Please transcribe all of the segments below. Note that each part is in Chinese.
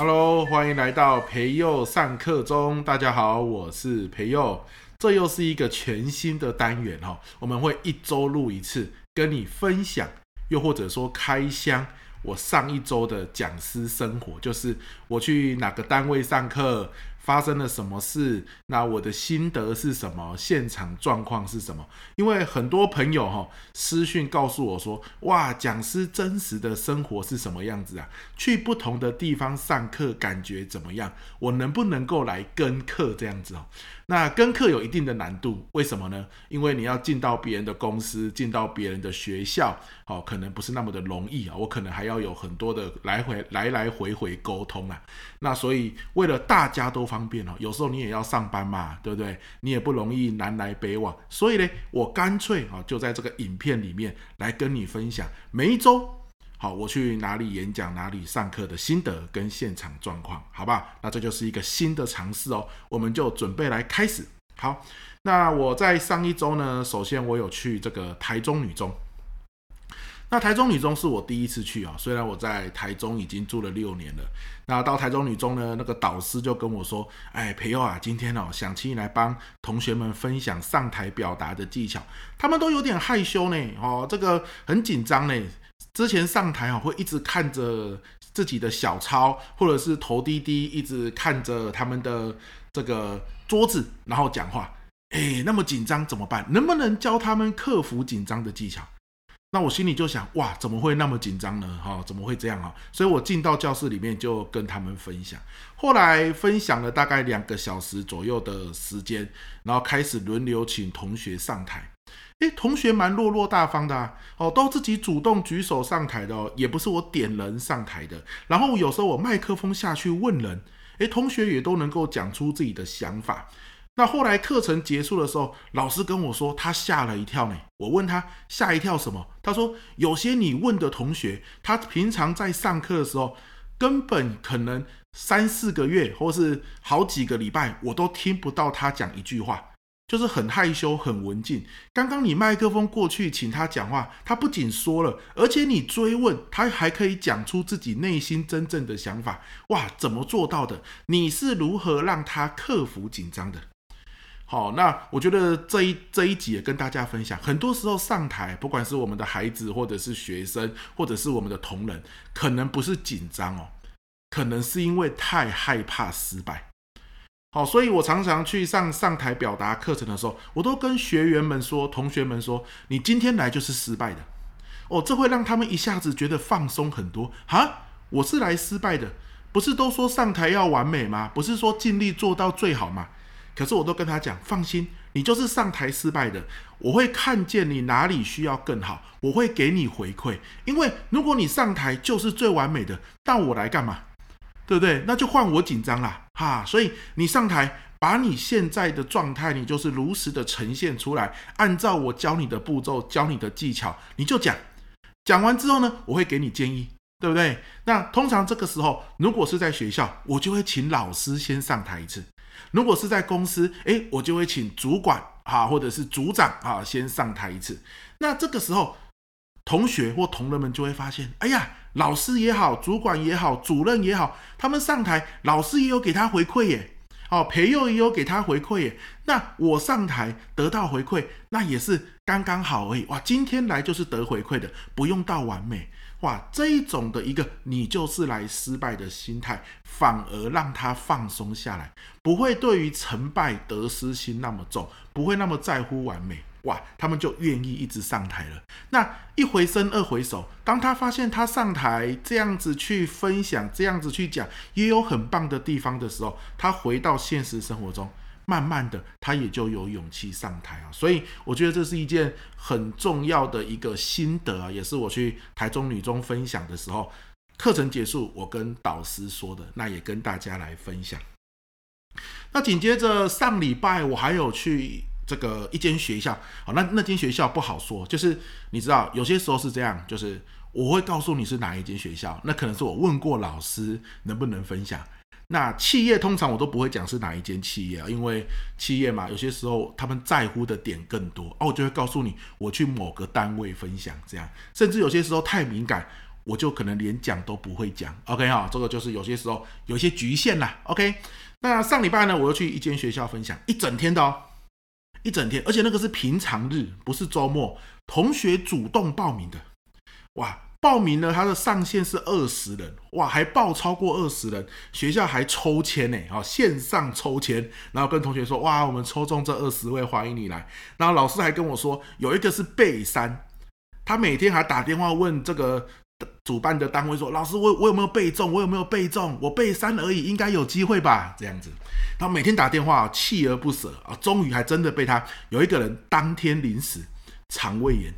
Hello，欢迎来到培佑上课中。大家好，我是培佑。这又是一个全新的单元哦，我们会一周录一次，跟你分享，又或者说开箱我上一周的讲师生活，就是我去哪个单位上课。发生了什么事？那我的心得是什么？现场状况是什么？因为很多朋友哈私讯告诉我说，哇，讲师真实的生活是什么样子啊？去不同的地方上课感觉怎么样？我能不能够来跟课这样子哦？那跟课有一定的难度，为什么呢？因为你要进到别人的公司，进到别人的学校，哦，可能不是那么的容易啊。我可能还要有很多的来回来来回回沟通啊。那所以为了大家都方方便哦，有时候你也要上班嘛，对不对？你也不容易南来北往，所以呢，我干脆啊，就在这个影片里面来跟你分享每一周。好，我去哪里演讲，哪里上课的心得跟现场状况，好吧？那这就是一个新的尝试哦，我们就准备来开始。好，那我在上一周呢，首先我有去这个台中女中。那台中女中是我第一次去啊，虽然我在台中已经住了六年了。那到台中女中呢，那个导师就跟我说：“哎，培佑啊，今天哦，想请你来帮同学们分享上台表达的技巧。他们都有点害羞呢，哦，这个很紧张呢。”之前上台啊，会一直看着自己的小抄，或者是头低低，一直看着他们的这个桌子，然后讲话。哎，那么紧张怎么办？能不能教他们克服紧张的技巧？那我心里就想，哇，怎么会那么紧张呢？哈，怎么会这样啊？所以我进到教室里面就跟他们分享。后来分享了大概两个小时左右的时间，然后开始轮流请同学上台。诶，同学蛮落落大方的啊，哦，都自己主动举手上台的哦，也不是我点人上台的。然后有时候我麦克风下去问人，诶，同学也都能够讲出自己的想法。那后来课程结束的时候，老师跟我说他吓了一跳呢。我问他吓一跳什么？他说有些你问的同学，他平常在上课的时候，根本可能三四个月或是好几个礼拜，我都听不到他讲一句话。就是很害羞、很文静。刚刚你麦克风过去请他讲话，他不仅说了，而且你追问，他还可以讲出自己内心真正的想法。哇，怎么做到的？你是如何让他克服紧张的？好，那我觉得这一这一集也跟大家分享。很多时候上台，不管是我们的孩子，或者是学生，或者是我们的同仁，可能不是紧张哦，可能是因为太害怕失败。好，所以我常常去上上台表达课程的时候，我都跟学员们说、同学们说：“你今天来就是失败的。”哦，这会让他们一下子觉得放松很多。哈，我是来失败的，不是都说上台要完美吗？不是说尽力做到最好吗？可是我都跟他讲，放心，你就是上台失败的。我会看见你哪里需要更好，我会给你回馈。因为如果你上台就是最完美的，那我来干嘛？对不对？那就换我紧张啦，哈！所以你上台，把你现在的状态，你就是如实的呈现出来，按照我教你的步骤，教你的技巧，你就讲。讲完之后呢，我会给你建议，对不对？那通常这个时候，如果是在学校，我就会请老师先上台一次；如果是在公司，诶，我就会请主管啊，或者是组长啊，先上台一次。那这个时候，同学或同仁们就会发现，哎呀。老师也好，主管也好，主任也好，他们上台，老师也有给他回馈耶。哦，培祐也有给他回馈耶。那我上台得到回馈，那也是刚刚好而已。哇，今天来就是得回馈的，不用到完美。哇，这一种的一个你就是来失败的心态，反而让他放松下来，不会对于成败得失心那么重，不会那么在乎完美。哇，他们就愿意一直上台了。那一回生二回熟，当他发现他上台这样子去分享，这样子去讲，也有很棒的地方的时候，他回到现实生活中，慢慢的他也就有勇气上台啊。所以我觉得这是一件很重要的一个心得啊，也是我去台中女中分享的时候，课程结束我跟导师说的，那也跟大家来分享。那紧接着上礼拜我还有去。这个一间学校，好，那那间学校不好说，就是你知道，有些时候是这样，就是我会告诉你是哪一间学校，那可能是我问过老师能不能分享。那企业通常我都不会讲是哪一间企业啊，因为企业嘛，有些时候他们在乎的点更多，哦，我就会告诉你我去某个单位分享这样，甚至有些时候太敏感。我就可能连讲都不会讲。OK 哈，这个就是有些时候有些局限啦。OK，那上礼拜呢，我又去一间学校分享一整天的哦，一整天，而且那个是平常日，不是周末，同学主动报名的，哇！报名呢，它的上限是二十人，哇，还报超过二十人，学校还抽签呢，好，线上抽签，然后跟同学说，哇，我们抽中这二十位，欢迎你来。然后老师还跟我说，有一个是备三，他每天还打电话问这个主办的单位说，老师，我我有没有备中？我有没有备中？我备三而已，应该有机会吧？这样子，然后每天打电话，锲而不舍啊，终于还真的被他有一个人当天临时肠胃炎。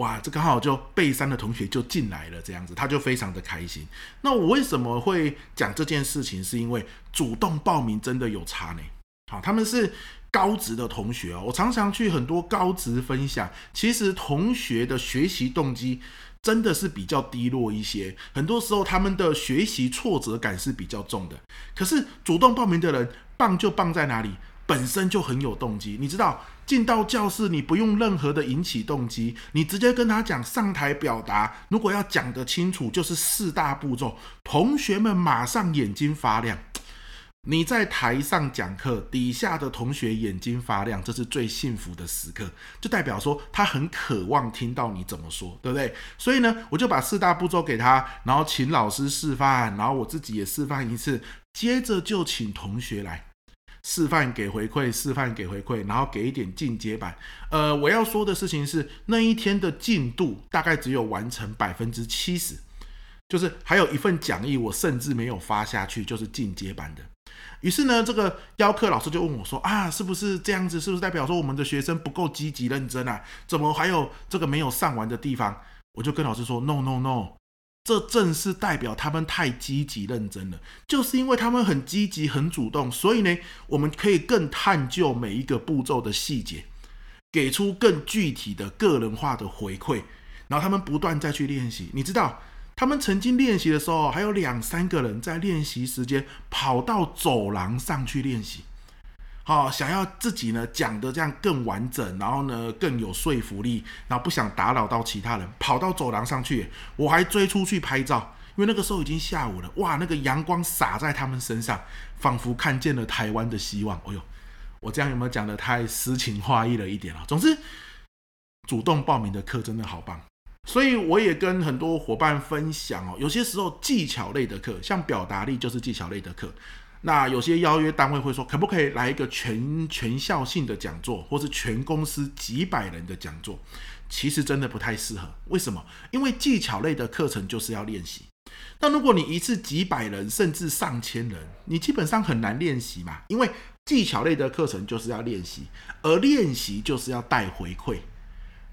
哇，这刚好就被三的同学就进来了，这样子他就非常的开心。那我为什么会讲这件事情？是因为主动报名真的有差呢？好，他们是高职的同学哦。我常常去很多高职分享，其实同学的学习动机真的是比较低落一些。很多时候他们的学习挫折感是比较重的。可是主动报名的人棒就棒在哪里？本身就很有动机，你知道，进到教室你不用任何的引起动机，你直接跟他讲上台表达，如果要讲得清楚，就是四大步骤，同学们马上眼睛发亮。你在台上讲课，底下的同学眼睛发亮，这是最幸福的时刻，就代表说他很渴望听到你怎么说，对不对？所以呢，我就把四大步骤给他，然后请老师示范，然后我自己也示范一次，接着就请同学来。示范给回馈，示范给回馈，然后给一点进阶版。呃，我要说的事情是，那一天的进度大概只有完成百分之七十，就是还有一份讲义，我甚至没有发下去，就是进阶版的。于是呢，这个邀课老师就问我说：“啊，是不是这样子？是不是代表说我们的学生不够积极认真啊？怎么还有这个没有上完的地方？”我就跟老师说：“No No No。”这正是代表他们太积极认真了，就是因为他们很积极、很主动，所以呢，我们可以更探究每一个步骤的细节，给出更具体的个人化的回馈，然后他们不断再去练习。你知道，他们曾经练习的时候，还有两三个人在练习时间跑到走廊上去练习。好，想要自己呢讲的这样更完整，然后呢更有说服力，然后不想打扰到其他人，跑到走廊上去，我还追出去拍照，因为那个时候已经下午了，哇，那个阳光洒在他们身上，仿佛看见了台湾的希望。哎呦，我这样有没有讲得太诗情画意了一点啊？总之，主动报名的课真的好棒，所以我也跟很多伙伴分享哦，有些时候技巧类的课，像表达力就是技巧类的课。那有些邀约单位会说，可不可以来一个全全校性的讲座，或是全公司几百人的讲座？其实真的不太适合。为什么？因为技巧类的课程就是要练习。那如果你一次几百人，甚至上千人，你基本上很难练习嘛。因为技巧类的课程就是要练习，而练习就是要带回馈。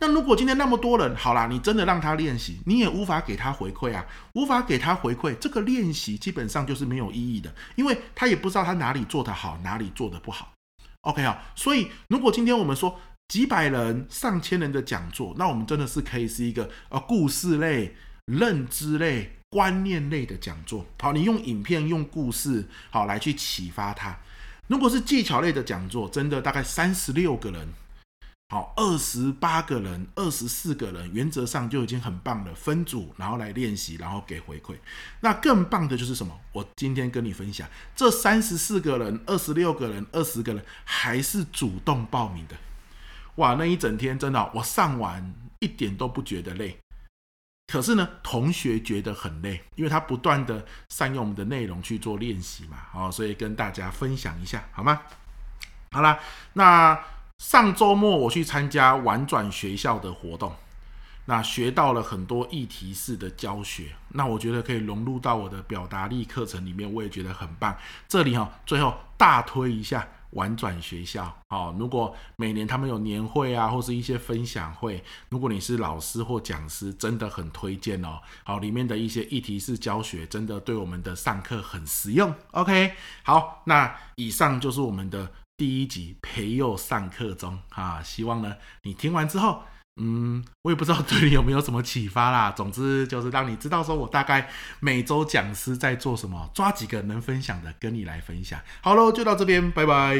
那如果今天那么多人，好啦，你真的让他练习，你也无法给他回馈啊，无法给他回馈，这个练习基本上就是没有意义的，因为他也不知道他哪里做得好，哪里做得不好。OK 啊，所以如果今天我们说几百人、上千人的讲座，那我们真的是可以是一个呃故事类、认知类、观念类的讲座。好，你用影片、用故事，好来去启发他。如果是技巧类的讲座，真的大概三十六个人。好，二十八个人，二十四个人，原则上就已经很棒了。分组，然后来练习，然后给回馈。那更棒的就是什么？我今天跟你分享，这三十四个人、二十六个人、二十个人，还是主动报名的。哇，那一整天真的，我上完一点都不觉得累。可是呢，同学觉得很累，因为他不断的善用我们的内容去做练习嘛。好，所以跟大家分享一下，好吗？好啦，那。上周末我去参加玩转学校的活动，那学到了很多议题式的教学，那我觉得可以融入到我的表达力课程里面，我也觉得很棒。这里哈，最后大推一下玩转学校。好，如果每年他们有年会啊，或是一些分享会，如果你是老师或讲师，真的很推荐哦。好，里面的一些议题式教学，真的对我们的上课很实用。OK，好，那以上就是我们的。第一集培幼上课中啊，希望呢你听完之后，嗯，我也不知道对你有没有什么启发啦。总之就是让你知道说我大概每周讲师在做什么，抓几个能分享的跟你来分享。好喽，就到这边，拜拜。